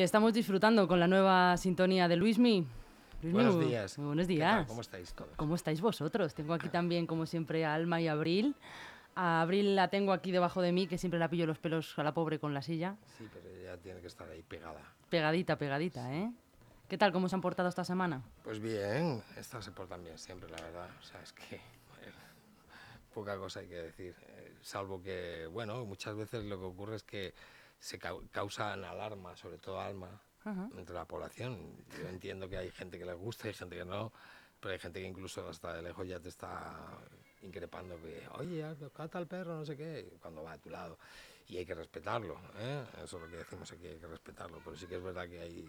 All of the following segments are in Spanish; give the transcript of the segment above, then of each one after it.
Y estamos disfrutando con la nueva sintonía de Luismi. Luismi, Buenos días. muy buenos ¿Qué días. ¿Cómo estáis todos? ¿Cómo estáis vosotros? Tengo aquí también, como siempre, a Alma y a Abril. A Abril la tengo aquí debajo de mí, que siempre la pillo los pelos a la pobre con la silla. Sí, pero ella tiene que estar ahí pegada. Pegadita, pegadita, ¿eh? ¿Qué tal? ¿Cómo se han portado esta semana? Pues bien, estas se portan bien siempre, la verdad. O sea, es que eh, poca cosa hay que decir. eh, salvo que, bueno, muchas veces lo que ocurre es que se cau- causan alarma, sobre todo alma, Ajá. entre la población. Yo entiendo que hay gente que le gusta y gente que no, pero hay gente que incluso hasta de lejos ya te está increpando que, oye, cata al perro, no sé qué, cuando va a tu lado. Y hay que respetarlo, ¿eh? Eso es lo que decimos aquí, hay que respetarlo. Pero sí que es verdad que hay,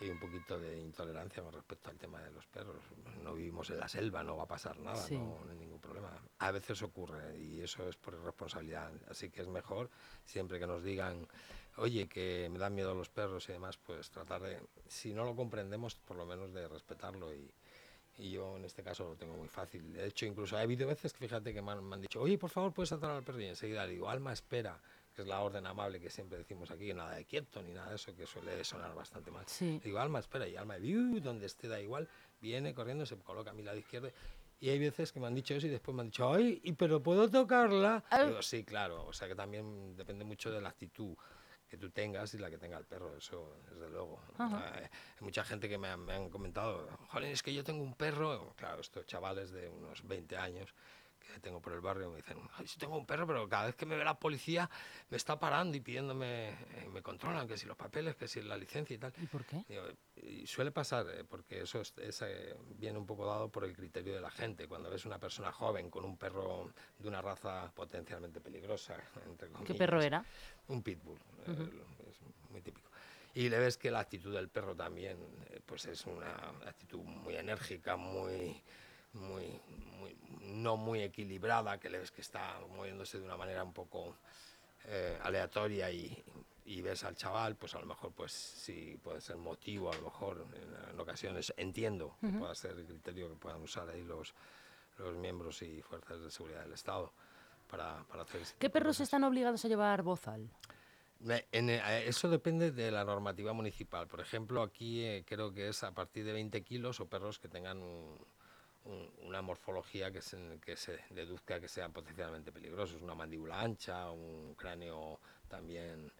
hay un poquito de intolerancia con respecto al tema de los perros. No vivimos en la selva, no va a pasar nada, Sí. no, problema. A veces ocurre y eso es por irresponsabilidad. Así que es mejor siempre que nos digan, oye, que me dan miedo los perros y demás, pues tratar de, si no lo comprendemos, por lo menos de respetarlo y, y yo en este caso lo tengo muy fácil. De hecho, incluso ha habido veces que fíjate que me han, me han dicho, oye, por favor, puedes atar al perro y enseguida le digo, alma, espera, que es la orden amable que siempre decimos aquí, nada de quieto ni nada de eso, que suele sonar bastante mal. Sí. Digo, alma, espera, y alma, donde esté da igual, viene corriendo, se coloca a mi lado izquierdo. Y hay veces que me han dicho eso y después me han dicho, ay, ¿y pero puedo tocarla? Ah. Digo, sí, claro, o sea que también depende mucho de la actitud que tú tengas y la que tenga el perro, eso desde luego. Eh, hay mucha gente que me, han- me han comentado, joder, es que yo tengo un perro, claro, estos chavales de unos 20 años tengo por el barrio me dicen, "Ay, sí tengo un perro, pero cada vez que me ve la policía me está parando y pidiéndome, eh, me controlan, que si los papeles, que si la licencia y tal. ¿Y por qué? Digo, y suele pasar, eh, porque eso es- es, eh, viene un poco dado por el criterio de la gente. Cuando ves una persona joven con un perro de una raza potencialmente peligrosa, entre ¿Qué perro era? un pitbull, es muy típico. Y le ves que la actitud del perro también, pues es una actitud muy enérgica, muy, muy, muy- no muy equilibrada, que le ves que está moviéndose de una manera un poco eh, aleatoria y, y ves al chaval, pues a lo mejor pues sí puede ser motivo, a lo mejor en, en ocasiones entiendo que pueda ser el criterio que puedan usar ahí los, los miembros y fuerzas de seguridad del Estado para, para hacer ese ¿Qué perros cosas. están obligados a llevar bozal? En, eh, eso depende de la normativa municipal. Por ejemplo, aquí eh, creo que es a partir de 20 kilos o perros que tengan un- un- una morfología que se, que se deduzca que sean potencialmente peligrosos. Una mandíbula ancha, un cráneo también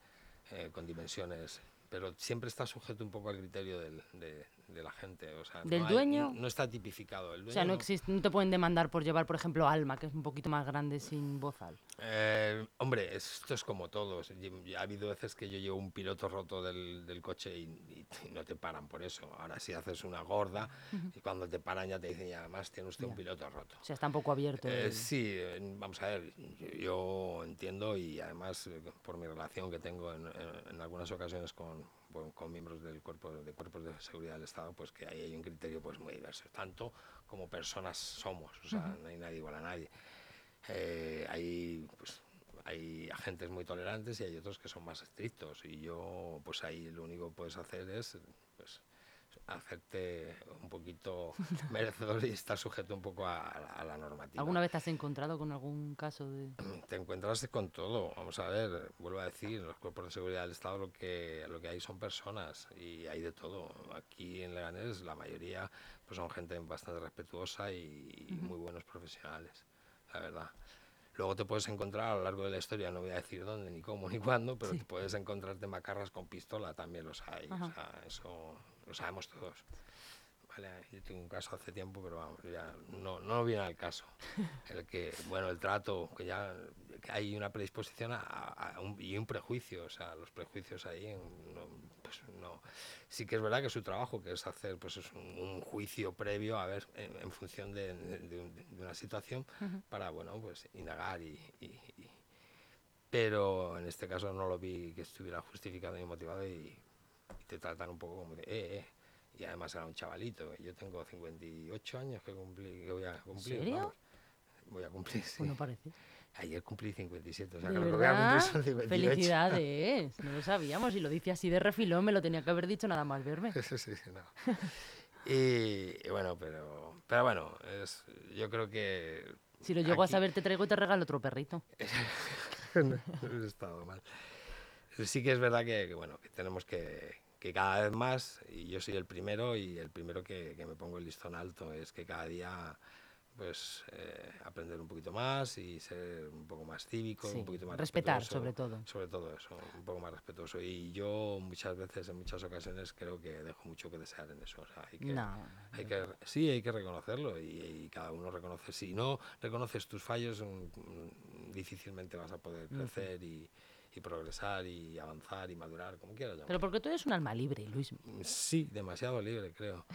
eh, con dimensiones. Pero siempre está sujeto un poco al criterio del- de, de la gente. O sea, ¿Del no hay- dueño? no está tipificado. El O sea, dueño no, existe, no te pueden demandar por llevar, por ejemplo, Alma, que es un poquito más grande sin bozal. Eh, hombre, esto es como todo. Ha habido veces que yo llevo un piloto roto del, del coche y, y- y no te paran por eso. Ahora si haces una gorda y cuando te paran ya te dicen, y además tiene usted un piloto roto. O sea, está un poco abierto. Eh, el- sí, vamos a ver, yo, yo entiendo y además eh, por mi relación que tengo en, en- en algunas ocasiones con, con- con miembros del cuerpo de cuerpos de seguridad del Estado, pues que ahí hay un criterio pues muy diverso, tanto como personas somos, o sea, no hay nadie igual a nadie. Eh, hay pues hay agentes muy tolerantes y hay otros que son más estrictos. Y yo pues ahí lo único que puedes hacer es pues hacerte un poquito merecedor y estar sujeto un poco a, a la- normativa. ¿Alguna vez te has encontrado con algún caso de...? Te encuentras con todo. Vamos a ver, vuelvo a decir, los cuerpos de seguridad del Estado lo que, lo que hay son personas y hay de todo. Aquí en Leganés la mayoría pues son gente bastante respetuosa y, y muy buenos profesionales, la verdad. Luego te puedes encontrar a lo largo de la historia, no voy a decir dónde, ni cómo, ni cuándo, pero te puedes encontrarte macarras con pistola, también los hay. O Ajá. sea, eso lo sabemos todos. Vale, yo tengo un caso hace tiempo, pero vamos, ya no, no viene al caso. El que, bueno, el trato, que ya que hay una predisposición a, a un, y un prejuicio, o sea, los prejuicios ahí, no, pues no. Sí que es verdad que su trabajo, que es hacer pues es un, un juicio previo, a ver, en, en función de, de un- de una situación, para, bueno, pues indagar y, y- y- Pero en este caso no lo vi que estuviera justificado ni motivado y te tratan un poco como de, eh, eh. Y además era un chavalito. Yo tengo 58 años que, cumplí, que voy a cumplir. serio? vamos. Voy a cumplir, sí. Pues no parece. Ayer cumplí 57, o sea ¿De que lo que voy a cumplir son 58. Felicidades. No lo sabíamos y lo dice así de refilón, me lo tenía que haber dicho nada más verme. sí, sí, sí, no. Y, y bueno, pero, pero bueno, es, yo creo que... Si lo llego a saber, te traigo y te regalo otro perrito. no, no he estado mal. sí que es verdad que, que, bueno, que tenemos que, que cada vez más, y yo soy el primero, y el primero que, que me pongo el listón alto, es que cada día pues eh, aprender un poquito más y ser un poco más cívico, Sí, un poquito más respetar, sobre todo. Sobre todo eso, un poco más respetuoso. Y yo muchas veces, en muchas ocasiones, creo que dejo mucho que desear en eso. O sea, hay que, No, hay que, sí, hay que reconocerlo y, y cada uno reconoce. Si no reconoces tus fallos, mm, mm, difícilmente vas a poder crecer y, y progresar y avanzar y madurar, como quieras llamarlo. Pero porque tú eres un alma libre, Luis. Sí, demasiado libre, creo.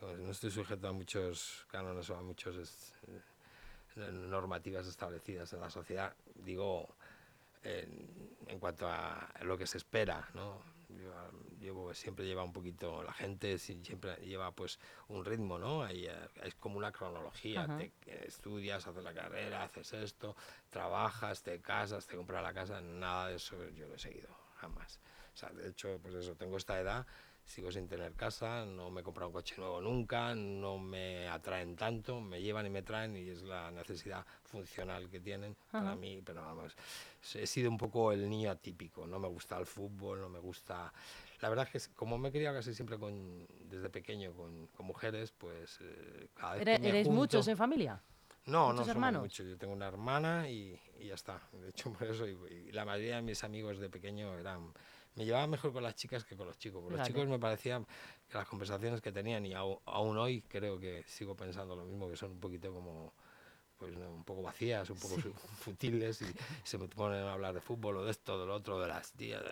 Pues no estoy sujeto a muchos cánones o a muchas normativas establecidas en la sociedad. Digo, en, en cuanto a lo que se espera, ¿no? Llevo, siempre lleva un poquito, la gente si- siempre lleva pues un ritmo, ¿no? Eh, es como una cronología, Ajá. te, estudias, haces la carrera, haces esto, trabajas, te casas, te compras la casa, nada de eso yo lo he seguido, jamás. O sea, de hecho, pues eso, tengo esta edad, sigo sin tener casa, no me he comprado un coche nuevo nunca, no me atraen tanto, me llevan y me traen y es la necesidad funcional que tienen para Ajá. mí, pero vamos, he sido un poco el niño atípico, no me gusta el fútbol, no me gusta... La verdad es que como me he criado casi siempre con, desde pequeño con, con mujeres, pues eh, cada vez ¿Ere- que me ¿Eres junto- muchos en familia? no, no ¿Muchos somos hermanos? muchos. Yo tengo una hermana y, y ya está. De hecho, por eso. Y, y la mayoría de mis amigos de pequeño eran. Me llevaba mejor con las chicas que con los chicos. Con los chicos me parecía que las conversaciones que tenían, y aún hoy creo que sigo pensando lo mismo, que son un poquito como. Pues un poco vacías, un poco su- futiles y se me ponen a hablar de fútbol o de esto, de lo otro, de las tías.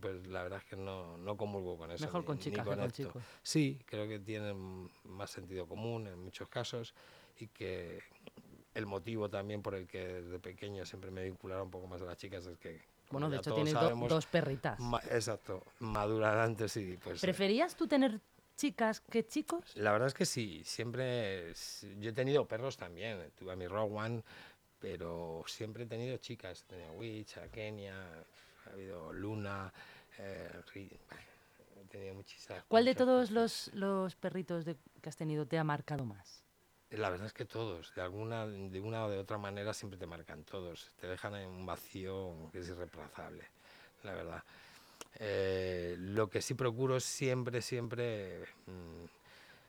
Pues la verdad es que no, no comulgo con eso. Mejor ni- con ni chicas que con chicos. Sí, creo que tienen más sentido común en muchos casos y que el motivo también por el que desde pequeño siempre me vinculaba un poco más a las chicas es que, Bueno, de hecho tienes do- dos perritas. ma- exacto, madurar antes y pues... eh, ¿Preferías tú tener chicas que chicos? La verdad es que sí, siempre... Yo he tenido perros también, tuve a mi Rowan, pero siempre he tenido chicas. He tenido Witch, a Kenia, ha habido Luna, eh, he tenido muchísimas... ¿Cuál de todos los, los perritos de- que has tenido te ha marcado más? La verdad es que todos, de alguna, de una o de otra manera, siempre te marcan todos. Te dejan en un vacío que es irreemplazable, la verdad. Eh, lo que sí procuro es siempre, siempre, mm,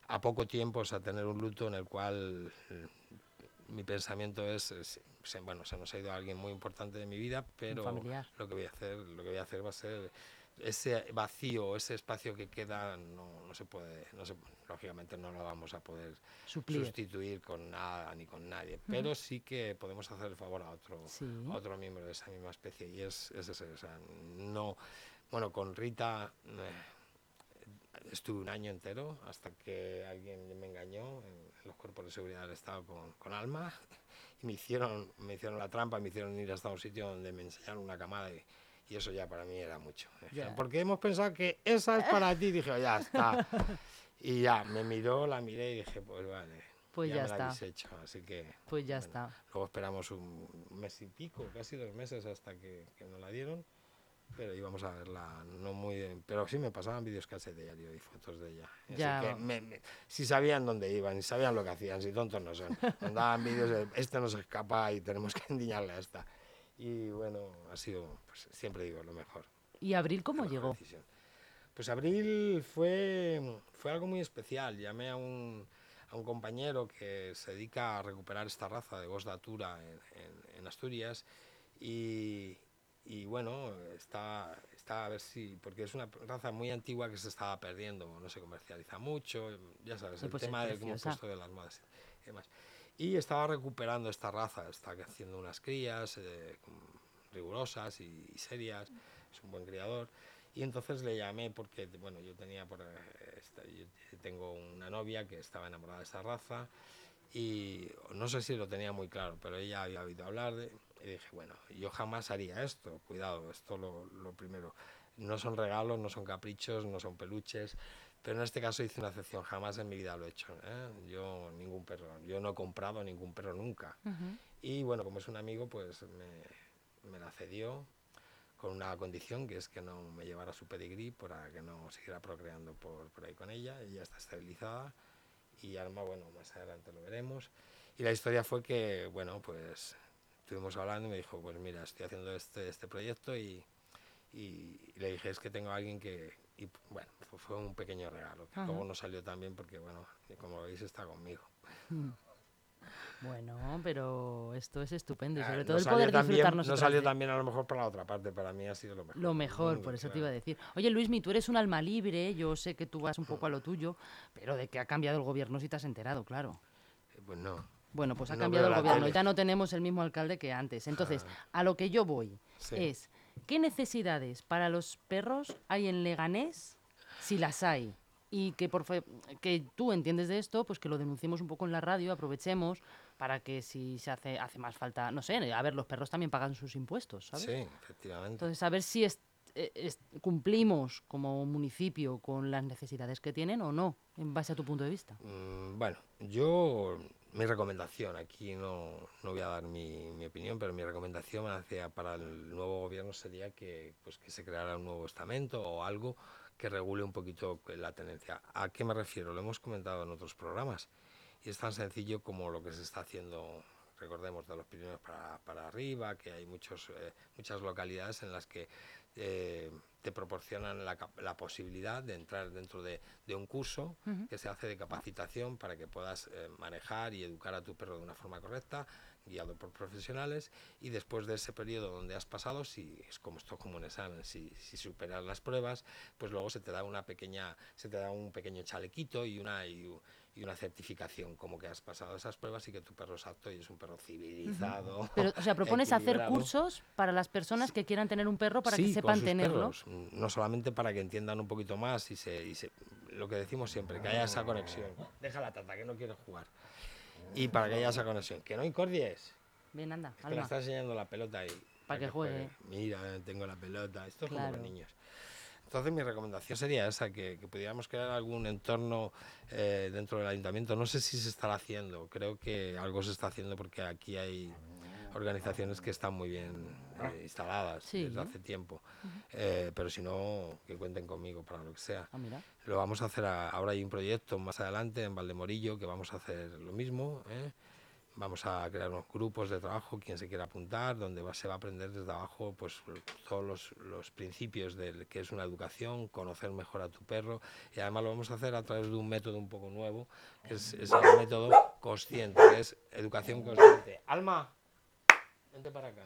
a poco tiempo, o sea, tener un luto en el cual mm, mi pensamiento es, bueno, se nos ha ido alguien muy importante de mi vida, pero lo que voy a hacer, lo que voy a hacer va a ser ese vacío, ese espacio que queda, no, no se puede, no se, lógicamente no lo vamos a poder Suplir. sustituir con nada ni con nadie, pero sí que podemos hacer el favor a otro, Sí. a otro miembro de esa misma especie y es, es ese, o sea, no, bueno, con Rita eh, estuve un año entero hasta que alguien me engañó en los cuerpos de seguridad del Estado con, con Alma y me hicieron, me hicieron la trampa, me hicieron ir hasta un sitio donde me enseñaron una camada y, y eso ya para mí era mucho. Ya. Porque hemos pensado que esa es para ti, dije, ya está. Y ya, me miró, la miré y dije, pues vale. Pues ya me la está. habéis hecho, así que... Pues ya bueno, está. Luego esperamos un mes y pico, casi dos meses hasta que, que nos la dieron, pero íbamos a verla no muy... bien, Pero sí me pasaban vídeos casi de diario y fotos de ella. Así Ya. que me- me- si sabían dónde iban, si sabían lo que hacían, si tontos no son. Nos daban vídeos de, este no se escapa y tenemos que endiñarle a esta. Y bueno, ha sido, pues, siempre digo, lo mejor. ¿Y Abril cómo llegó? decisión. Pues abril fue, fue algo muy especial. Llamé a un, a un compañero que se dedica a recuperar esta raza de Gos Datura en, en- en Asturias y, y bueno, está, está a ver si, porque es una raza muy antigua que se estaba perdiendo, no se comercializa mucho, ya sabes, el pues es tema del que hemos preciosa. puesto de las modas y demás. Y estaba recuperando esta raza, está haciendo unas crías eh, rigurosas y, y serias, es un buen criador. Y entonces le llamé porque, bueno, yo tenía por, eh, esta- yo tengo una novia que estaba enamorada de esa raza y no sé si lo tenía muy claro, pero ella había oído hablar de y dije, bueno, yo jamás haría esto, cuidado, esto lo, lo primero. No son regalos, no son caprichos, no son peluches, pero en este caso hice una excepción, jamás en mi vida lo he hecho. ¿eh? Yo ningún perro, yo no he comprado ningún perro nunca. Ujú. Y bueno, como es un amigo, pues me, me la cedió con una condición que es que no me llevara su pedigrí para que no siguiera procreando por, por ahí con ella. Ella está esterilizada y Alma, bueno, más adelante lo veremos. Y la historia fue que, bueno, pues estuvimos hablando y me dijo, pues mira, estoy haciendo este, este proyecto y, y, le dije, es que tengo a alguien que... Y bueno, fue un pequeño regalo, que luego no salió tan bien porque, bueno, como veis, está conmigo. Mm. Bueno, pero esto es estupendo y ah, sobre todo el poder disfrutarnos. No salió también a lo mejor para la otra parte, para mí ha sido lo mejor. Lo mejor, por eso te iba a decir. Oye, Luismi, tú eres un alma libre, yo sé que tú vas un poco a lo tuyo, pero de que ha cambiado el gobierno si te has enterado, claro. Eh, pues no. Bueno, pues ha cambiado el gobierno, ya no tenemos el mismo alcalde que antes. Entonces, a lo que yo voy es, ¿qué necesidades para los perros hay en Leganés si las hay? y que por que tú entiendes de esto, pues que lo denunciemos un poco en la radio, aprovechemos para que si se hace hace más falta, no sé, a ver, los perros también pagan sus impuestos, ¿sabes? Sí, efectivamente. Entonces, a ver si eh, cumplimos como municipio con las necesidades que tienen o no, en base a tu punto de vista. Mm, bueno, yo mi recomendación, aquí no, no voy a dar mi, mi, opinión, pero mi recomendación hacia, para el nuevo gobierno sería que, pues, que se creara un nuevo estamento o algo que regule un poquito la tendencia. ¿A qué me refiero? Lo hemos comentado en otros programas y es tan sencillo como lo que se está haciendo, recordemos, de los Pirineos para, para arriba, que hay muchos, eh, muchas localidades en las que eh, te proporcionan la, la, posibilidad de entrar dentro de, de un curso que se hace de capacitación para que puedas eh, manejar y educar a tu perro de una forma correcta, guiado por profesionales. Y después de ese periodo donde has pasado, si es como esto como un examen, si, si, superas las pruebas, pues luego se te da una pequeña, se te da un pequeño chalequito y una y, una certificación como que has pasado esas pruebas y que tu perro es apto y es un perro civilizado. Pero, o sea, propones hacer cursos para las personas que quieran tener un perro para que sepan tenerlo. no solamente para que entiendan un poquito más y se, y se lo que decimos siempre, que haya esa conexión. Deja la tata que no quiere jugar y para que haya esa conexión. Que no incordies. Bien, anda. Es que le está enseñando la pelota ahí. Para, que, juegue. Mira, tengo la pelota. Esto es como los niños. Entonces mi recomendación sería esa, que, pudiéramos crear algún entorno eh, dentro del ayuntamiento. No sé si se estará haciendo, creo que algo se está haciendo porque aquí hay organizaciones que están muy bien eh, instaladas desde hace tiempo. Eh, pero si no, que cuenten conmigo para lo que sea. Ah, lo vamos a hacer, ahora hay un proyecto más adelante en Valdemorillo que vamos a hacer lo mismo. ¿eh? Vamos a crear unos grupos de trabajo, quien se quiera apuntar, donde se va a aprender desde abajo pues, todos los, los principios de que es una educación, conocer mejor a tu perro y además lo vamos a hacer a través de un método un poco nuevo, que es, es el método consciente, que es educación consciente. Alma, vente para acá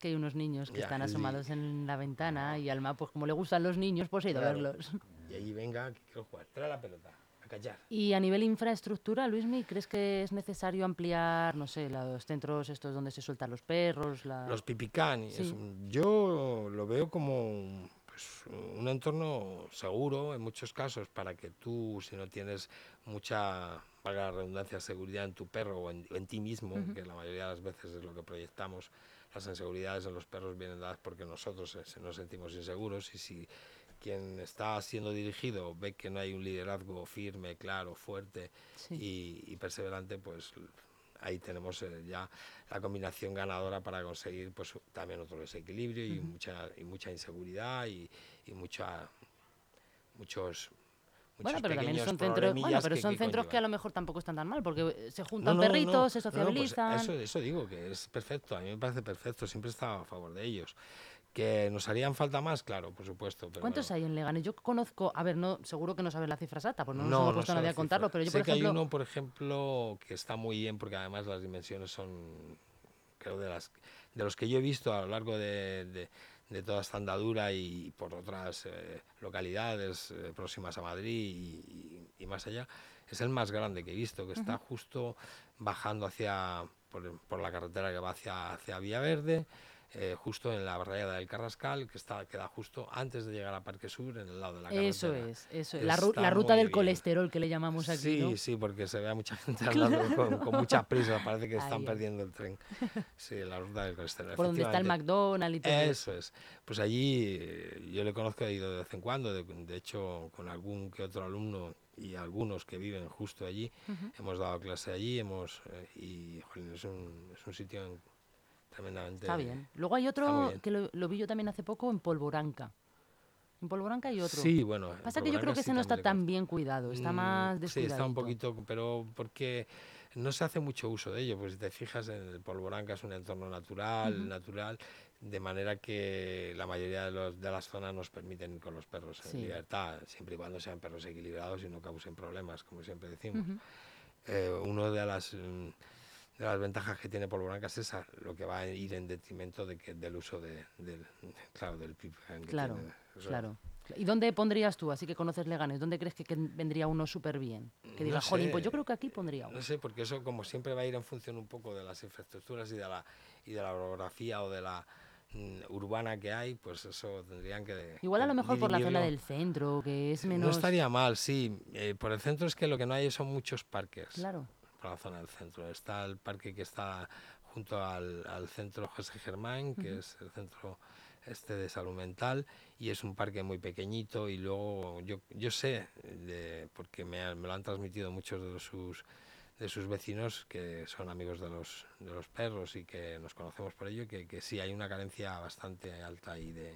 que hay unos niños que están asomados en la ventana y Alma, pues como le gustan los niños, pues ha ido a verlos. Y allí venga, quiero jugar, trae la pelota. Callar. Y a nivel infraestructura, Luismi, ¿crees que es necesario ampliar, no sé, los centros estos donde se sueltan los perros? Los pipicán. Yo lo veo como pues, un entorno seguro en muchos casos para que tú, si no tienes mucha, valga la redundancia, seguridad en tu perro o en, ti mismo, que la mayoría de las veces es lo que proyectamos, las inseguridades en los perros vienen dadas porque nosotros eh, nos sentimos inseguros y si quien está siendo dirigido ve que no hay un liderazgo firme, claro, fuerte y, perseverante, pues ahí tenemos eh, ya la combinación ganadora para conseguir pues también otro desequilibrio y mucha y mucha inseguridad y, y mucha muchos bueno, pero también son centros, bueno, pero son centros que a lo mejor tampoco están tan mal, porque eh, se juntan perritos, se pues sociabilizan. eso, eso digo, que es perfecto, a mí me parece perfecto, siempre he estado a favor de ellos. ¿Que nos harían falta más? Claro, por supuesto. ¿Cuántos hay en Leganés? Yo conozco, a ver, no, seguro que no sabes la cifra exacta, pues no nos hemos puesto nadie a contarlo, pero yo, sé por que ejemplo... hay uno, por ejemplo, que está muy bien, porque además las dimensiones son, creo, de, las, de los que yo he visto a lo largo de de toda esta andadura y por otras eh, localidades eh, próximas a Madrid y, más allá, es el más grande que he visto, que está justo bajando hacia por, por, la carretera que va hacia, hacia Villaverde eh, justo en la barrera del Carrascal, que está queda justo antes de llegar a Parque Sur, en el lado de la carretera. Eso es, eso es. La, la ruta del colesterol que le llamamos aquí. Sí, sí, porque se ve a mucha gente andando con, mucha prisa, parece que están perdiendo el tren. Sí, la ruta del colesterol. Por donde está el McDonald's y todo. Eso es. Pues allí eh, yo le conozco, he ido de vez en cuando, de, hecho con algún que otro alumno y algunos que viven justo allí. Hemos dado clase allí hemos, eh, y es, un, es un sitio en, Está bien. Luego hay otro que lo, vi yo también hace poco en Polvoranca. En Polvoranca hay otro. Sí, bueno. Pasa que yo creo que ese no está tan bien cuidado, está mm, más descuidado. Sí, está un poquito, pero porque no se hace mucho uso de ello, pues si te fijas, en el polvoranca es un entorno natural, natural, de manera que la mayoría de, los, de, las zonas nos permiten ir con los perros en libertad, siempre y cuando sean perros equilibrados y no causen problemas, como siempre decimos. Eh, uno de las mm, de las ventajas que tiene Polvoranca es esa, lo que va a ir en detrimento de que, del uso de, del, claro, del PIB. Claro, claro. ¿Y dónde pondrías tú? Así que conoces Leganes, ¿dónde crees que, vendría uno súper bien? Que diga, jolín, pues yo creo que aquí pondría uno. No sé, porque eso como siempre va a ir en función un poco de las infraestructuras y de la, y de la orografía o de la mm, urbana que hay, pues eso tendrían que... Igual a lo mejor por la zona del centro, que es menos... No estaría mal, sí. Eh, por el centro es que lo que no hay son muchos parques. Claro. Por la zona del centro. Está el parque que está junto al, al centro José Germán, que es el centro este de salud mental y es un parque muy pequeñito y luego yo, yo sé, de, porque me, me, lo han transmitido muchos de sus, de sus vecinos que son amigos de los, de los perros y que nos conocemos por ello, que, que sí hay una carencia bastante alta ahí de,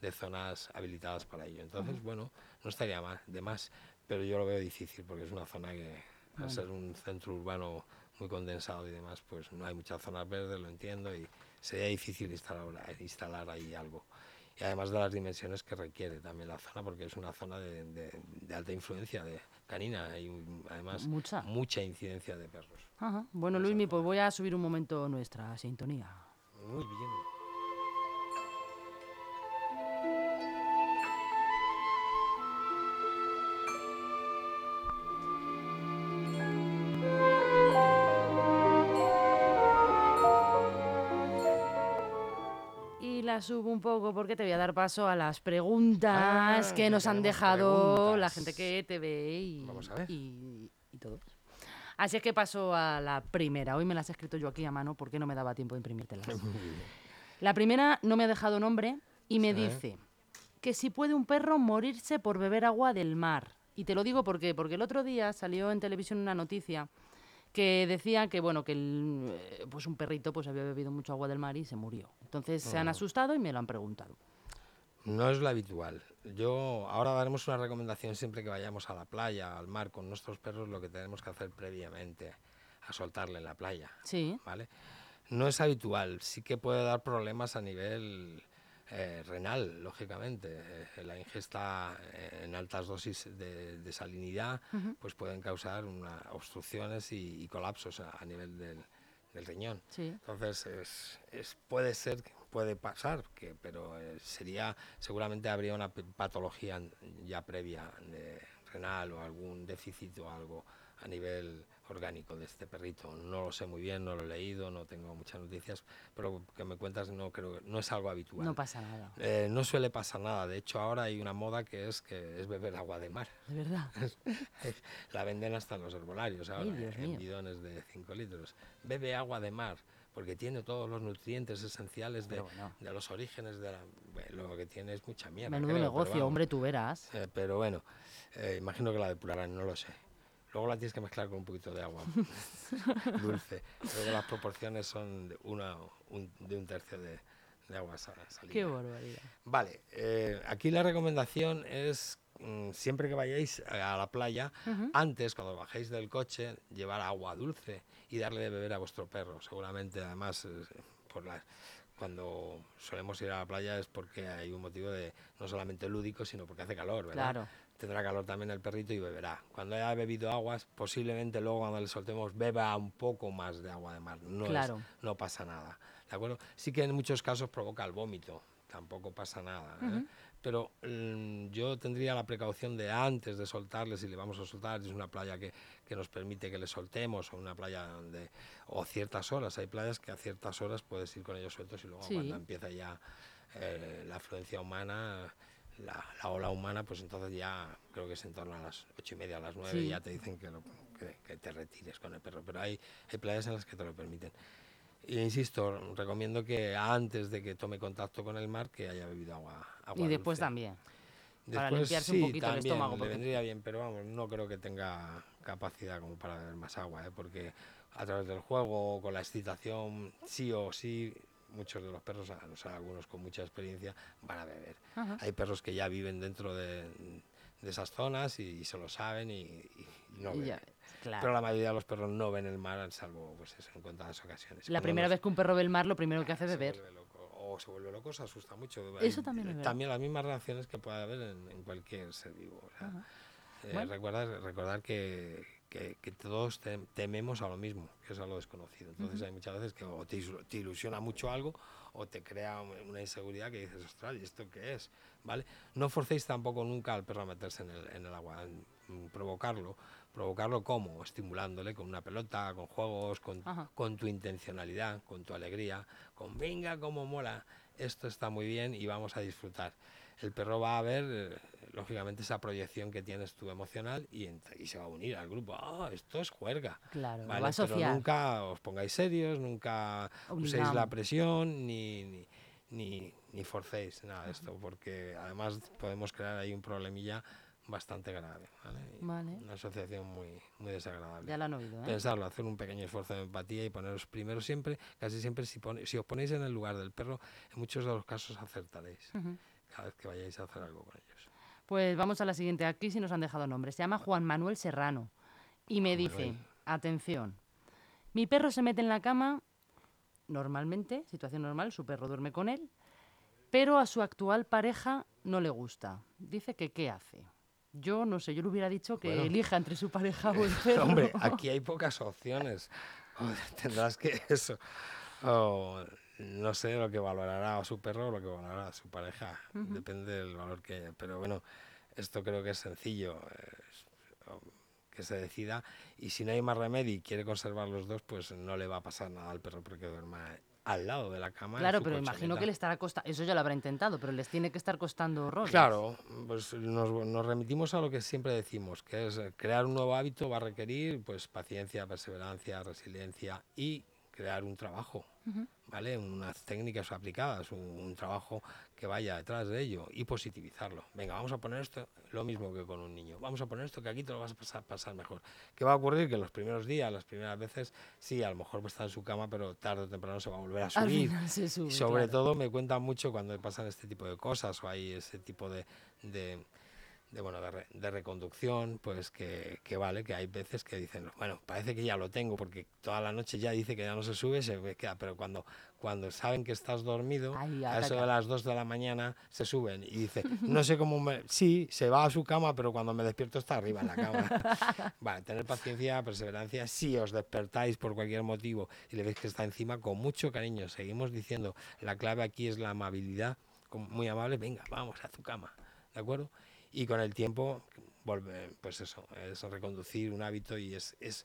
de zonas habilitadas para ello. Entonces, bueno, no estaría mal, de más, pero yo lo veo difícil porque es una zona que, al ser un centro urbano muy condensado y demás, pues no hay muchas zonas verdes, lo entiendo, y sería difícil instalar, instalar ahí algo. Y además de las dimensiones que requiere también la zona, porque es una zona de, de, alta influencia de canina y además mucha, mucha incidencia de perros. Ajá. Bueno, Luismi, pues voy a subir un momento nuestra sintonía. Muy bien. Subo un poco porque te voy a dar paso a las preguntas ah, que nos han dejado la gente que te ve y, y, todos. Así es que paso a la primera. Hoy me las he escrito yo aquí a mano porque no me daba tiempo de imprimírtelas. La primera no me ha dejado nombre y me dice que si puede un perro morirse por beber agua del mar. Y te lo digo porque, porque el otro día salió en televisión una noticia que decía que bueno que eh, pues un perrito pues había bebido mucho agua del mar y se murió. Entonces se han asustado y me lo han preguntado. No es lo habitual. Yo ahora daremos una recomendación siempre que vayamos a la playa, al mar con nuestros perros, lo que tenemos que hacer previamente a soltarle en la playa. Sí. ¿Vale? No es habitual. Sí que puede dar problemas a nivel eh, renal, lógicamente. Eh, la ingesta eh, en altas dosis de, salinidad pues pueden causar una, obstrucciones y, colapsos a, nivel del, riñón. Entonces, es, puede ser, puede pasar, que, pero sería, seguramente habría una patología ya previa de renal o algún déficit o algo a nivel orgánico de este perrito. No lo sé muy bien, no lo he leído, no tengo muchas noticias, pero que me cuentas no creo no es algo habitual. No pasa nada. Eh, no suele pasar nada. De hecho, ahora hay una moda que es que es beber agua de mar. De verdad. La venden hasta en los herbolarios ahora, en bidones de 5 litros. Bebe agua de mar porque tiene todos los nutrientes esenciales de, de los orígenes de la, lo que tiene es mucha mierda. Menudo negocio, hombre, tú verás. Eh, pero bueno, eh, imagino que la depurarán, no lo sé. Luego la tienes que mezclar con un poquito de agua dulce. Luego las proporciones son de, una, un, de un tercio de, de agua salina. Qué barbaridad. Vale, eh, aquí la recomendación es mm, siempre que vayáis a la playa, antes, cuando bajéis del coche, llevar agua dulce y darle de beber a vuestro perro. Seguramente, además, eh, por la, cuando solemos ir a la playa es porque hay un motivo de no solamente lúdico, sino porque hace calor, ¿verdad? Claro tendrá calor también el perrito y beberá. Cuando haya bebido aguas, posiblemente luego cuando le soltemos beba un poco más de agua de mar. No, no pasa nada. ¿De acuerdo? Sí que en muchos casos provoca el vómito, tampoco pasa nada. ¿eh? Pero mm, yo tendría la precaución de antes de soltarle, si le vamos a soltar, es una playa que, que nos permite que le soltemos, o una playa donde, o ciertas horas, hay playas que a ciertas horas puedes ir con ellos sueltos y luego cuando empieza ya eh, la afluencia humana la, ola humana, pues entonces ya creo que es en torno a las ocho y media, a las nueve, y ya te dicen que, que, te retires con el perro. Pero hay, hay playas en las que te lo permiten. Y insisto, recomiendo que antes de que tome contacto con el mar, que haya bebido agua. agua y después también. para limpiarse un poquito el estómago. Le vendría bien, pero vamos, no creo que tenga capacidad como para beber más agua, ¿eh? porque a través del juego, con la excitación, sí o sí, muchos de los perros, o sea, algunos con mucha experiencia, van a beber. Hay perros que ya viven dentro de, de esas zonas y, se lo saben y, no y ven. ya, claro. Pero la mayoría de los perros no ven el mar, salvo pues eso, en contadas ocasiones. La Cuando primera vez que un perro ve el mar, lo primero que hace es beber. o se vuelve loco, se asusta mucho. Eso Hay- también es. También las mismas reacciones que puede haber en, en cualquier ser vivo. o sea, Ajá. eh, Bueno. recordar, recordar que, que- que todos tem- tememos a lo mismo, que es a lo desconocido. Entonces hay muchas veces que o te, te ilusiona mucho algo o te crea un- una inseguridad que dices, ostras, ¿y esto qué es? ¿Vale? No forcéis tampoco nunca al perro a meterse en el, en el agua, en- provocarlo. ¿Provocarlo cómo? Estimulándole con una pelota, con juegos, con, con tu intencionalidad, con tu alegría, con venga, cómo mola, esto está muy bien y vamos a disfrutar. El perro va a ver, eh, lógicamente, esa proyección que tienes tú emocional y, y se va a unir al grupo. Ah, esto es juerga. Claro, ¿vale? va a Pero nunca os pongáis serios, nunca uséis la presión ni, ni, ni, ni forcéis nada de esto, porque además podemos crear ahí un problemilla bastante grave. ¿vale? Vale. Una asociación muy, muy desagradable Ya lo han oído, ¿eh? pensarlo, hacer un pequeño esfuerzo de empatía y poneros primero siempre, casi siempre si, pone- si os ponéis en el lugar del perro, en muchos de los casos acertaréis Ujú. Cada vez que vayáis a hacer algo con ellos. Pues vamos a la siguiente. Aquí sí nos han dejado nombres. Se llama Juan Manuel Serrano. Y me Juan dice, Manuel. atención, mi perro se mete en la cama, normalmente, situación normal, su perro duerme con él, pero a su actual pareja no le gusta. Dice que qué hace. Yo no sé, yo le hubiera dicho que Bueno. elija entre su pareja o el perro. Hombre, aquí hay pocas opciones. Tendrás que eso. o no sé lo que valorará su perro o lo que valorará su pareja. Depende del valor que haya. Pero bueno, esto creo que es sencillo. o, que se decida. Y si no hay más remedio y quiere conservar los dos, pues no le va a pasar nada al perro porque duerma al lado de la cama. Claro, pero imagino que le estará costando, eso ya lo habrá intentado, pero les tiene que estar costando horrores. Claro, pues nos, nos remitimos a lo que siempre decimos, que es eh, crear un nuevo hábito va a requerir pues paciencia, perseverancia, resiliencia y crear un trabajo, ¿vale? Unas técnicas aplicadas, un, un trabajo que vaya detrás de ello y positivizarlo. Venga, vamos a poner esto lo mismo que con un niño. Vamos a poner esto que aquí te lo vas a pasar, pasar mejor. ¿Qué va a ocurrir? Que en los primeros días, las primeras veces, sí, a lo mejor está en su cama, pero tarde o temprano se va a volver a subir. se sube, Y sobre claro. todo me cuentan mucho cuando pasan este tipo de cosas o hay ese tipo de, de, de, bueno, de, re- de reconducción, pues que, que vale, que hay veces que dicen, bueno, parece que ya lo tengo porque toda la noche ya dice que ya no se sube, se queda, pero cuando, cuando saben que estás dormido, Ahí a eso de las 2 de la mañana se suben y dice, no sé cómo me... Sí, se va a su cama, pero cuando me despierto está arriba en la cama. vale, tener paciencia, perseverancia. Si os despertáis por cualquier motivo y le veis que está encima, con mucho cariño, seguimos diciendo, la clave aquí es la amabilidad, muy amable, venga, vamos a tu cama, ¿de acuerdo? Y con el tiempo, volve, pues eso, es reconducir un hábito y es, es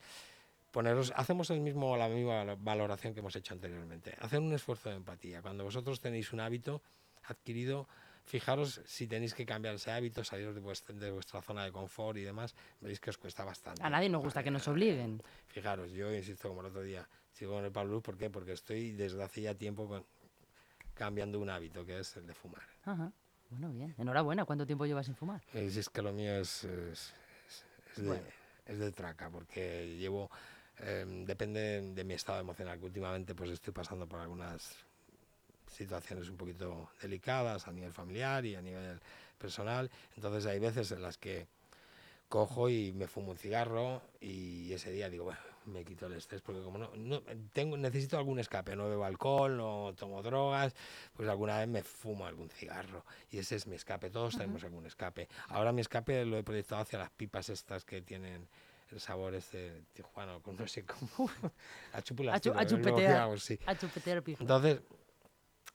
poneros, hacemos el mismo, la misma valoración que hemos hecho anteriormente, hacer un esfuerzo de empatía. Cuando vosotros tenéis un hábito adquirido, fijaros si tenéis que cambiar ese hábito, saliros de vuestra, de vuestra zona de confort y demás, veréis que os cuesta bastante. A nadie nos gusta que nos obliguen. Fijaros, yo insisto como el otro día, sigo con el Pablo ¿por qué? Porque estoy desde hace ya tiempo con- cambiando un hábito, que es el de fumar. Ajá. Bueno, bien. Enhorabuena. ¿Cuánto tiempo llevas sin fumar? Si es que lo mío es, es, es- es de, Bueno. es de traca, porque llevo, eh, depende de mi estado emocional, que últimamente pues estoy pasando por algunas situaciones un poquito delicadas a nivel familiar y a nivel personal, entonces hay veces en las que cojo y me fumo un cigarro y ese día digo, bueno, me quito el estrés porque como no, no tengo necesito algún escape, no bebo alcohol, no tomo drogas, pues alguna vez me fumo algún cigarro y ese es mi escape, todos tenemos algún escape. Ahora mi escape lo he proyectado hacia las pipas estas que tienen el sabor este Tijuana, con no sé cómo, a chupula, A, chupetear. Sí. A chupetear. Entonces,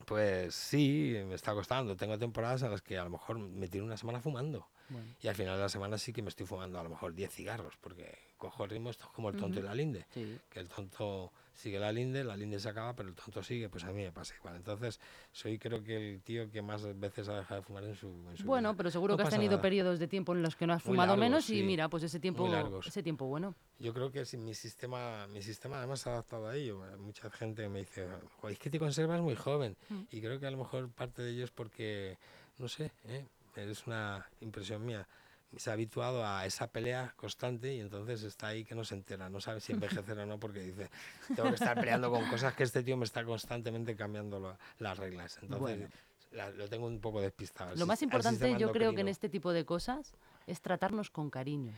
pues sí, me está costando. Tengo temporadas en las que a lo mejor me tiro una semana fumando. Bueno, Y al final de la semana sí que me estoy fumando a lo mejor 10 cigarros, porque cojo el ritmo, esto es como el tonto y la linde. sí. Que el tonto sigue la linde, la linde se acaba, pero el tonto sigue, pues a mí me pasa igual. Entonces, soy creo que el tío que más veces ha dejado de fumar en su, en su Bueno, vida. pero seguro No que has tenido nada. periodos de tiempo en los que no has Muy fumado largos, menos y sí. mira, pues ese tiempo, ese tiempo bueno. Yo creo que si mi sistema, mi sistema además se ha adaptado a ello. Mucha gente me dice, "Jo, es que te conservas muy joven. Mm. Y creo que a lo mejor parte de ello es porque, no sé, ¿eh? es una impresión mía. Se ha habituado a esa pelea constante y entonces está ahí que no se entera, no sabe si envejecer o no porque dice, tengo que estar peleando con cosas que este tío me está constantemente cambiando lo- las reglas. Entonces Bueno. la- lo tengo un poco despistado. Lo más importante yo creo que en este tipo de cosas es tratarnos con cariño.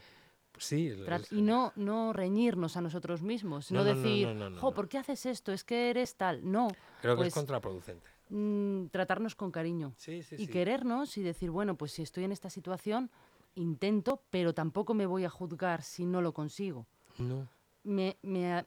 Sí, y no, no reñirnos a nosotros mismos, no, decir, jo, ¿por qué haces esto? Es que eres tal. No. Creo que es pues, contraproducente. Mm, tratarnos con cariño. y querernos y decir, bueno, pues si estoy en esta situación, intento, pero tampoco me voy a juzgar si no lo consigo. No. Me, me,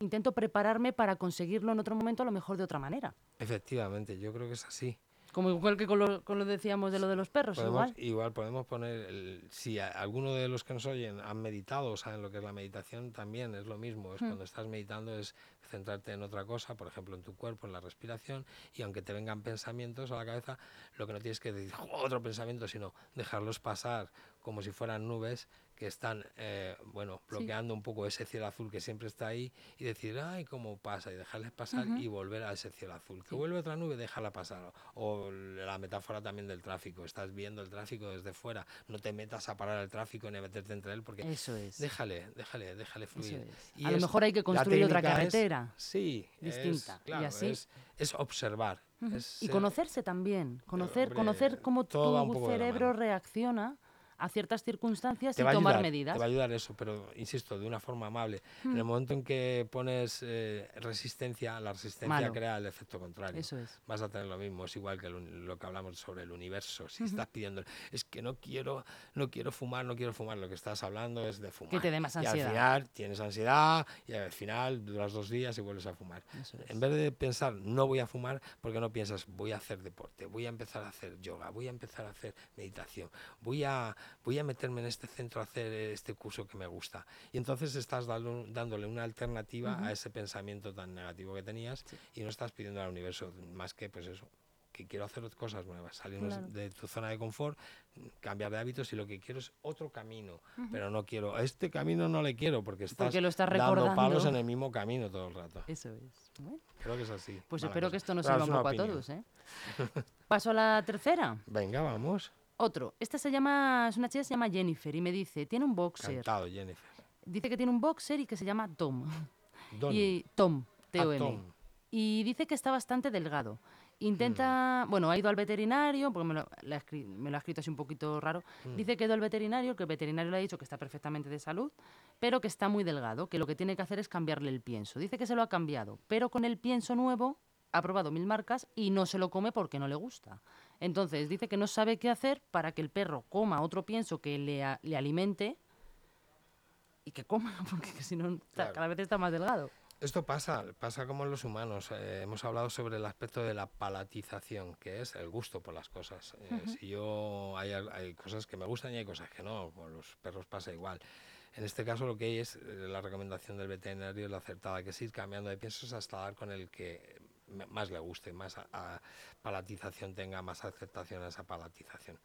intento prepararme para conseguirlo en otro momento, a lo mejor de otra manera. Efectivamente, yo creo que es así. Como igual que con lo, con lo decíamos de lo de los perros, igual. Igual podemos poner, si alguno de los que nos oyen han meditado o saben lo que es la meditación, también es lo mismo. Es hmm. cuando estás meditando es centrarte en otra cosa, por ejemplo en tu cuerpo, en la respiración, y aunque te vengan pensamientos a la cabeza, lo que no tienes que decir otro pensamiento, sino dejarlos pasar como si fueran nubes que están, eh, bueno, bloqueando un poco ese cielo azul que siempre está ahí y decir, ay, cómo pasa, y dejarles pasar y volver a ese cielo azul. Que vuelve otra nube, déjala pasar. O la metáfora también del tráfico, estás viendo el tráfico desde fuera, no te metas a parar el tráfico ni a meterte entre él porque Eso es. déjale, déjale, déjale fluir. Y a lo mejor hay que construir otra carretera. sí, distinta. y así. Es, observar. y conocerse también, conocer, conocer cómo tu cerebro reacciona a ciertas circunstancias y tomar medidas. Te va a ayudar eso, pero insisto, de una forma amable. En el hmm. momento en que pones eh, resistencia, la resistencia crea el efecto contrario. Eso es. Vas a tener lo mismo, es igual que lo que hablamos sobre el universo. Si estás pidiendo, es que no quiero, no quiero fumar, no quiero fumar, lo que estás hablando es de fumar. Que te dé más ansiedad. Y al final tienes ansiedad y al final duras dos días y vuelves a fumar. En vez de pensar, no voy a fumar, porque no piensas, voy a hacer deporte, voy a empezar a hacer yoga, voy a empezar a hacer meditación, voy a voy a meterme en este centro a hacer este curso que me gusta. Y entonces estás dándole una alternativa a ese pensamiento tan negativo que tenías y no estás pidiendo al universo más que pues eso, que quiero hacer cosas nuevas, salir de tu zona de confort, cambiar de hábitos y lo que quiero es otro camino, pero no quiero, este camino no le quiero porque estás, lo dando palos en el mismo camino todo el rato. Eso es. Creo que es así. Pues espero que esto nos sirva un poco a todos. ¿eh? ¿Paso a la tercera? Venga, vamos. Otro. Esta se llama, es una chica que se llama Jennifer y me dice, tiene un boxer. Cantado, Jennifer. Dice que tiene un boxer y que se llama Tom. Y Tom. Ah, y dice que está bastante delgado. Intenta, mm. bueno, ha ido al veterinario, porque me lo, ha escrito así un poquito raro. Mm. Dice que ha ido al veterinario, que el veterinario le ha dicho que está perfectamente de salud, pero que está muy delgado, que lo que tiene que hacer es cambiarle el pienso. Dice que se lo ha cambiado, pero con el pienso nuevo ha probado mil marcas y no se lo come porque no le gusta. Entonces dice que no sabe qué hacer para que el perro coma otro pienso que le, le alimente y que coma, porque si no cada vez está más delgado. Esto pasa, pasa como en los humanos. Eh, hemos hablado sobre el aspecto de la palatización, que es el gusto por las cosas. Eh, si yo hay, hay, cosas que me gustan y hay cosas que no, con los perros pasa igual. En este caso lo que hay es eh, la recomendación del veterinario, la acertada, que es ir cambiando de piensos hasta dar con el que más le guste, más palatización tenga, más aceptación a esa palatización.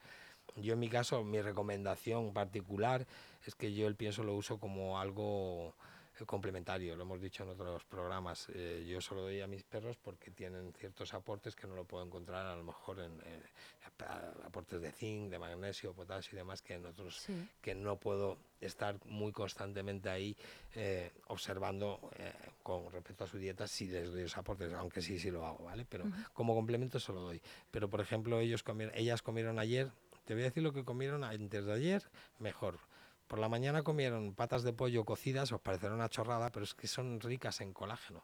Yo en mi caso, mi recomendación particular es que yo el pienso lo uso como algo complementario, lo hemos dicho en otros programas. Eh, yo solo doy a mis perros porque tienen ciertos aportes que no lo puedo encontrar a lo mejor en eh, aportes de zinc, de magnesio, potasio y demás que en otros que no puedo estar muy constantemente ahí eh, observando con respecto a su dieta si les doy esos aportes, aunque sí, sí lo hago, ¿vale? Pero como complemento se lo doy. Pero por ejemplo, ellos comieron, ellas comieron ayer, te voy a decir lo que comieron antes de ayer, mejor por la mañana comieron patas de pollo cocidas, os parecerá una chorrada, pero es que son ricas en colágeno.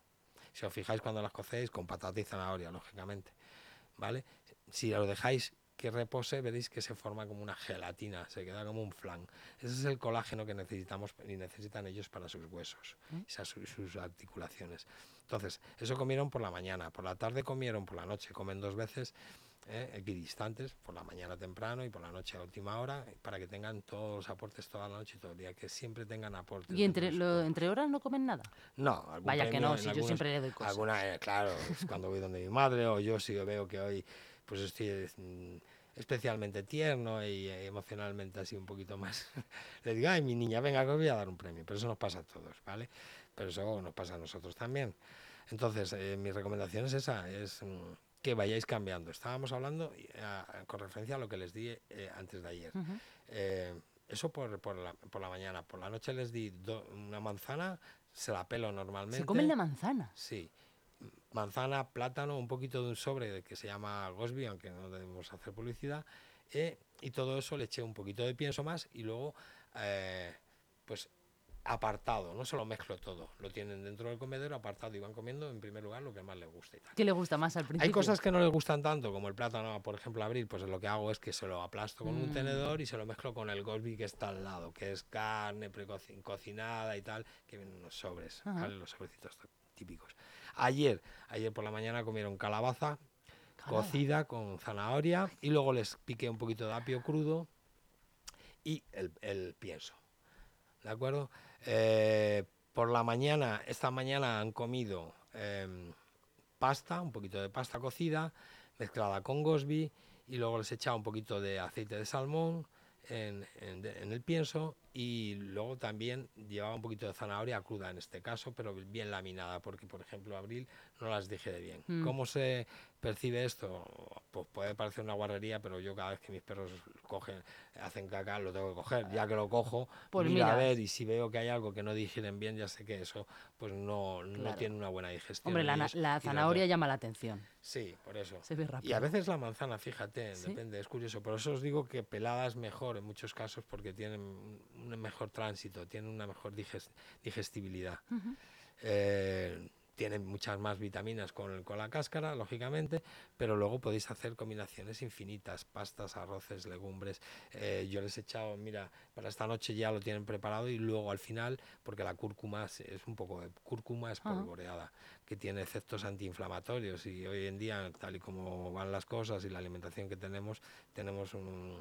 Si os fijáis cuando las cocéis, con patata y zanahoria, lógicamente. ¿Vale? Si lo dejáis que repose, veréis que se forma como una gelatina, se queda como un flan. Ese es el colágeno que necesitamos y necesitan ellos para sus huesos, ¿Mm? sus articulaciones. Entonces, eso comieron por la mañana, por la tarde comieron, por la noche comen dos veces ¿eh? equidistantes, por la mañana temprano y por la noche a última hora, para que tengan todos los aportes toda la noche y todo el día, que siempre tengan aportes. ¿Y entre, entre horas no comen nada? No, Vaya que no, si yo siempre le doy cosas. Alguna, eh, claro, cuando voy donde mi madre o yo si yo veo que hoy pues estoy mm, especialmente tierno y eh, emocionalmente así un poquito más, le digo, ay, mi niña, venga, que os voy a dar un premio, pero eso nos pasa a todos, ¿vale? Pero eso nos pasa a nosotros también. Entonces, mi recomendación es esa, es... Mm, que vayáis cambiando. Estábamos hablando eh, con referencia a lo que les di eh, antes de ayer. Eh, eso por, por, la, por, la, mañana. Por la noche les di una manzana, se la pelo normalmente. ¿Se comen la manzana? Sí. Manzana, plátano, un poquito de un sobre que se llama Gosby, aunque no debemos hacer publicidad. y todo eso le eché un poquito de pienso más y luego, pues apartado, no se lo mezclo todo, lo tienen dentro del comedero apartado y van comiendo en primer lugar lo que más les gusta. Y tal. ¿Qué le gusta más al principio? Hay cosas que no les gustan tanto, como el plátano, por ejemplo, abrir, pues lo que hago es que se lo aplasto con un Mm. tenedor y se lo mezclo con el Gosby que está al lado, que es carne precocinada y tal, que vienen unos sobres, los sobrecitos típicos. Ayer, ayer por la mañana comieron calabaza Calabaza. cocida con zanahoria y luego les piqué un poquito de apio crudo y el, el pienso. ¿De acuerdo? Eh, por la mañana, esta mañana han comido em, pasta, un poquito de pasta cocida, mezclada con gosby y luego les he echado un poquito de aceite de salmón en, en- el pienso y luego también llevaba un poquito de zanahoria cruda en este caso, pero bien laminada, porque por ejemplo abril no las dije de bien. Mm. ¿Cómo se percibe esto? Pues puede parecer una guarrería, pero yo cada vez que mis perros cogen, hacen caca, lo tengo que coger. Ya que lo cojo, Pues mira, a mira. ver, y si veo que hay algo que no digieren bien, ya sé que eso pues no, no Claro. tiene una buena digestión. Hombre, la, ellos, la y zanahoria llama la atención. Sí, por eso. Se ve Y rápido. a veces la manzana, fíjate, ¿Sí? depende, es curioso. Por eso os digo que pelada es mejor en muchos casos porque tienen un mejor tránsito, tienen una mejor diges- digestibilidad. Eh, tienen muchas más vitaminas con, el- con la cáscara, lógicamente, pero luego podéis hacer combinaciones infinitas, pastas, arroces, legumbres. Eh, yo les he echado, mira, para esta noche ya lo tienen preparado y luego al final, porque la cúrcuma es, es un poco de cúrcuma Ajá. espolvoreada, que tiene efectos antiinflamatorios y hoy en día, tal y como van las cosas y la alimentación que tenemos, tenemos un,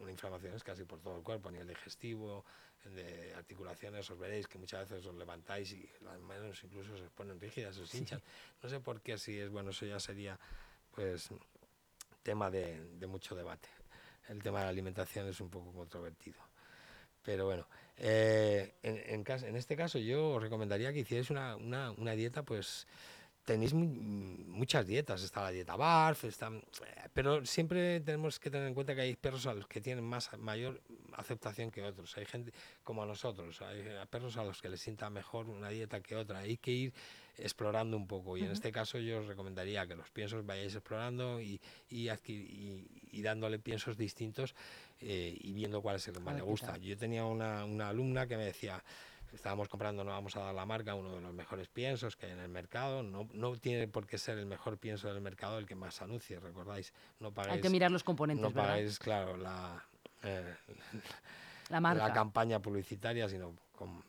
una inflamaciones casi por todo el cuerpo, a nivel digestivo, de articulaciones, os veréis que muchas veces os levantáis y las manos incluso se ponen rígidas, os hinchan. No sé por qué, si es bueno, eso ya sería pues tema de, de mucho debate. El tema de la alimentación es un poco controvertido. Pero bueno, eh, en, en en este caso yo os recomendaría que hicierais una, una, una dieta, pues tenéis mu- muchas dietas, está la dieta BARF, está, pero siempre tenemos que tener en cuenta que hay perros a los que tienen más mayor aceptación que otros. Hay gente como a nosotros, hay perros a los que les sienta mejor una dieta que otra. Hay que ir explorando un poco y en este caso yo os recomendaría que los piensos vayáis explorando y, y, y- y dándole piensos distintos eh, y viendo cuál es el que más le gusta. Yo tenía una, una alumna que me decía, estábamos comprando, no vamos a dar la marca, uno de los mejores piensos que hay en el mercado. No, no tiene por qué ser el mejor pienso del mercado el que más anuncie, recordáis. No pagáis, Hay que mirar los componentes, no pagáis claro, la, eh, La marca. la campaña publicitaria, sino con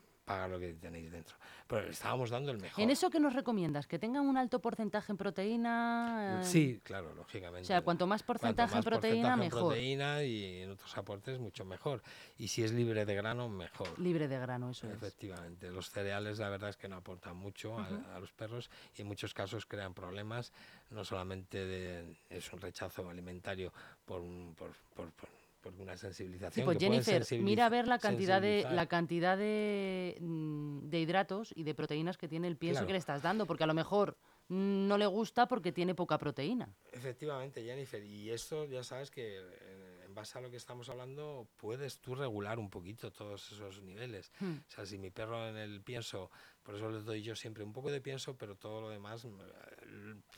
lo que tenéis dentro. Pero le estábamos dando el mejor. ¿En eso qué nos recomiendas? ¿Que tengan un alto porcentaje en proteína? eh, Sí, claro, lógicamente. O sea, cuanto más Cuanto porcentaje en más proteína, porcentaje en mejor. proteína y en otros aportes, mucho mejor. Y si es libre de grano, mejor. Libre de grano, eso es. Efectivamente, los cereales la verdad es que no aportan mucho a, los perros y en muchos casos crean problemas, no solamente de, es un rechazo alimentario por, un- por, por- por- por una sensibilización. Sí, pues que Jennifer, mira a ver la cantidad de la cantidad de, mm, de hidratos y de proteínas que tiene el pienso Claro. que le estás dando, porque a lo mejor mm, no le gusta porque tiene poca proteína. Efectivamente, Jennifer, y esto ya sabes que eh, en base a lo que estamos hablando puedes tú regular un poquito todos esos niveles. Hmm. O sea, si mi perro en el pienso, por eso le doy yo siempre un poco de pienso, pero todo lo demás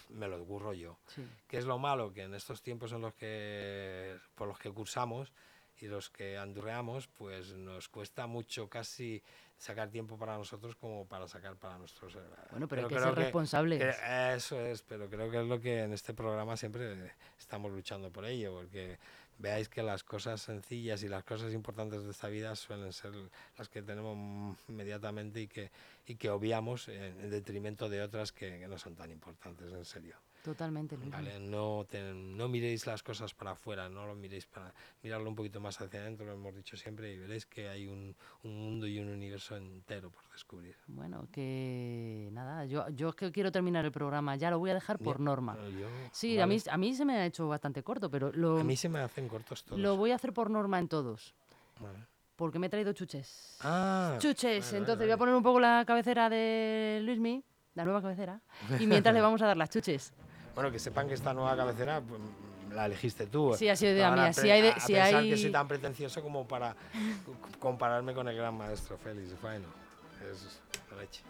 me, lo curro yo. Sí. ¿Qué es lo malo? Que en estos tiempos en los que, por los que cursamos y los que andurreamos, pues nos cuesta mucho casi sacar tiempo para nosotros como para sacar para nuestros... eh, Bueno, pero hay que ser responsables. que eso es, pero creo que es lo que en este programa siempre estamos luchando por ello, porque veáis que las cosas sencillas y las cosas importantes de esta vida suelen ser las que tenemos inmediatamente y que, y que obviamos en, en detrimento de otras que no son tan importantes, en serio. Totalmente. ¿vale? No, te- no miréis las cosas para afuera, no lo miréis para mirarlo un poquito más hacia adentro, lo hemos dicho siempre, y veréis que hay un, un mundo y un universo entero por descubrir. Bueno, que nada, yo, yo es que quiero terminar el programa, ya lo voy a dejar por norma. yo- Sí, a, mí, a mí se me ha hecho bastante corto, pero lo, A mí se me hacen cortos todos. lo voy a hacer por norma en todos, Vale. porque me he traído chuches. Ah, chuches, vale, entonces voy a poner un poco la cabecera de Luismi, la nueva cabecera, y mientras le vamos a dar las chuches. Bueno, que sepan que esta nueva cabecera pues, la eligiste tú. Sí, ha sido idea mía. Si hay de- a- si pensar hay- que soy tan pretencioso como para compararme con el gran maestro Félix. Bueno, es la leche.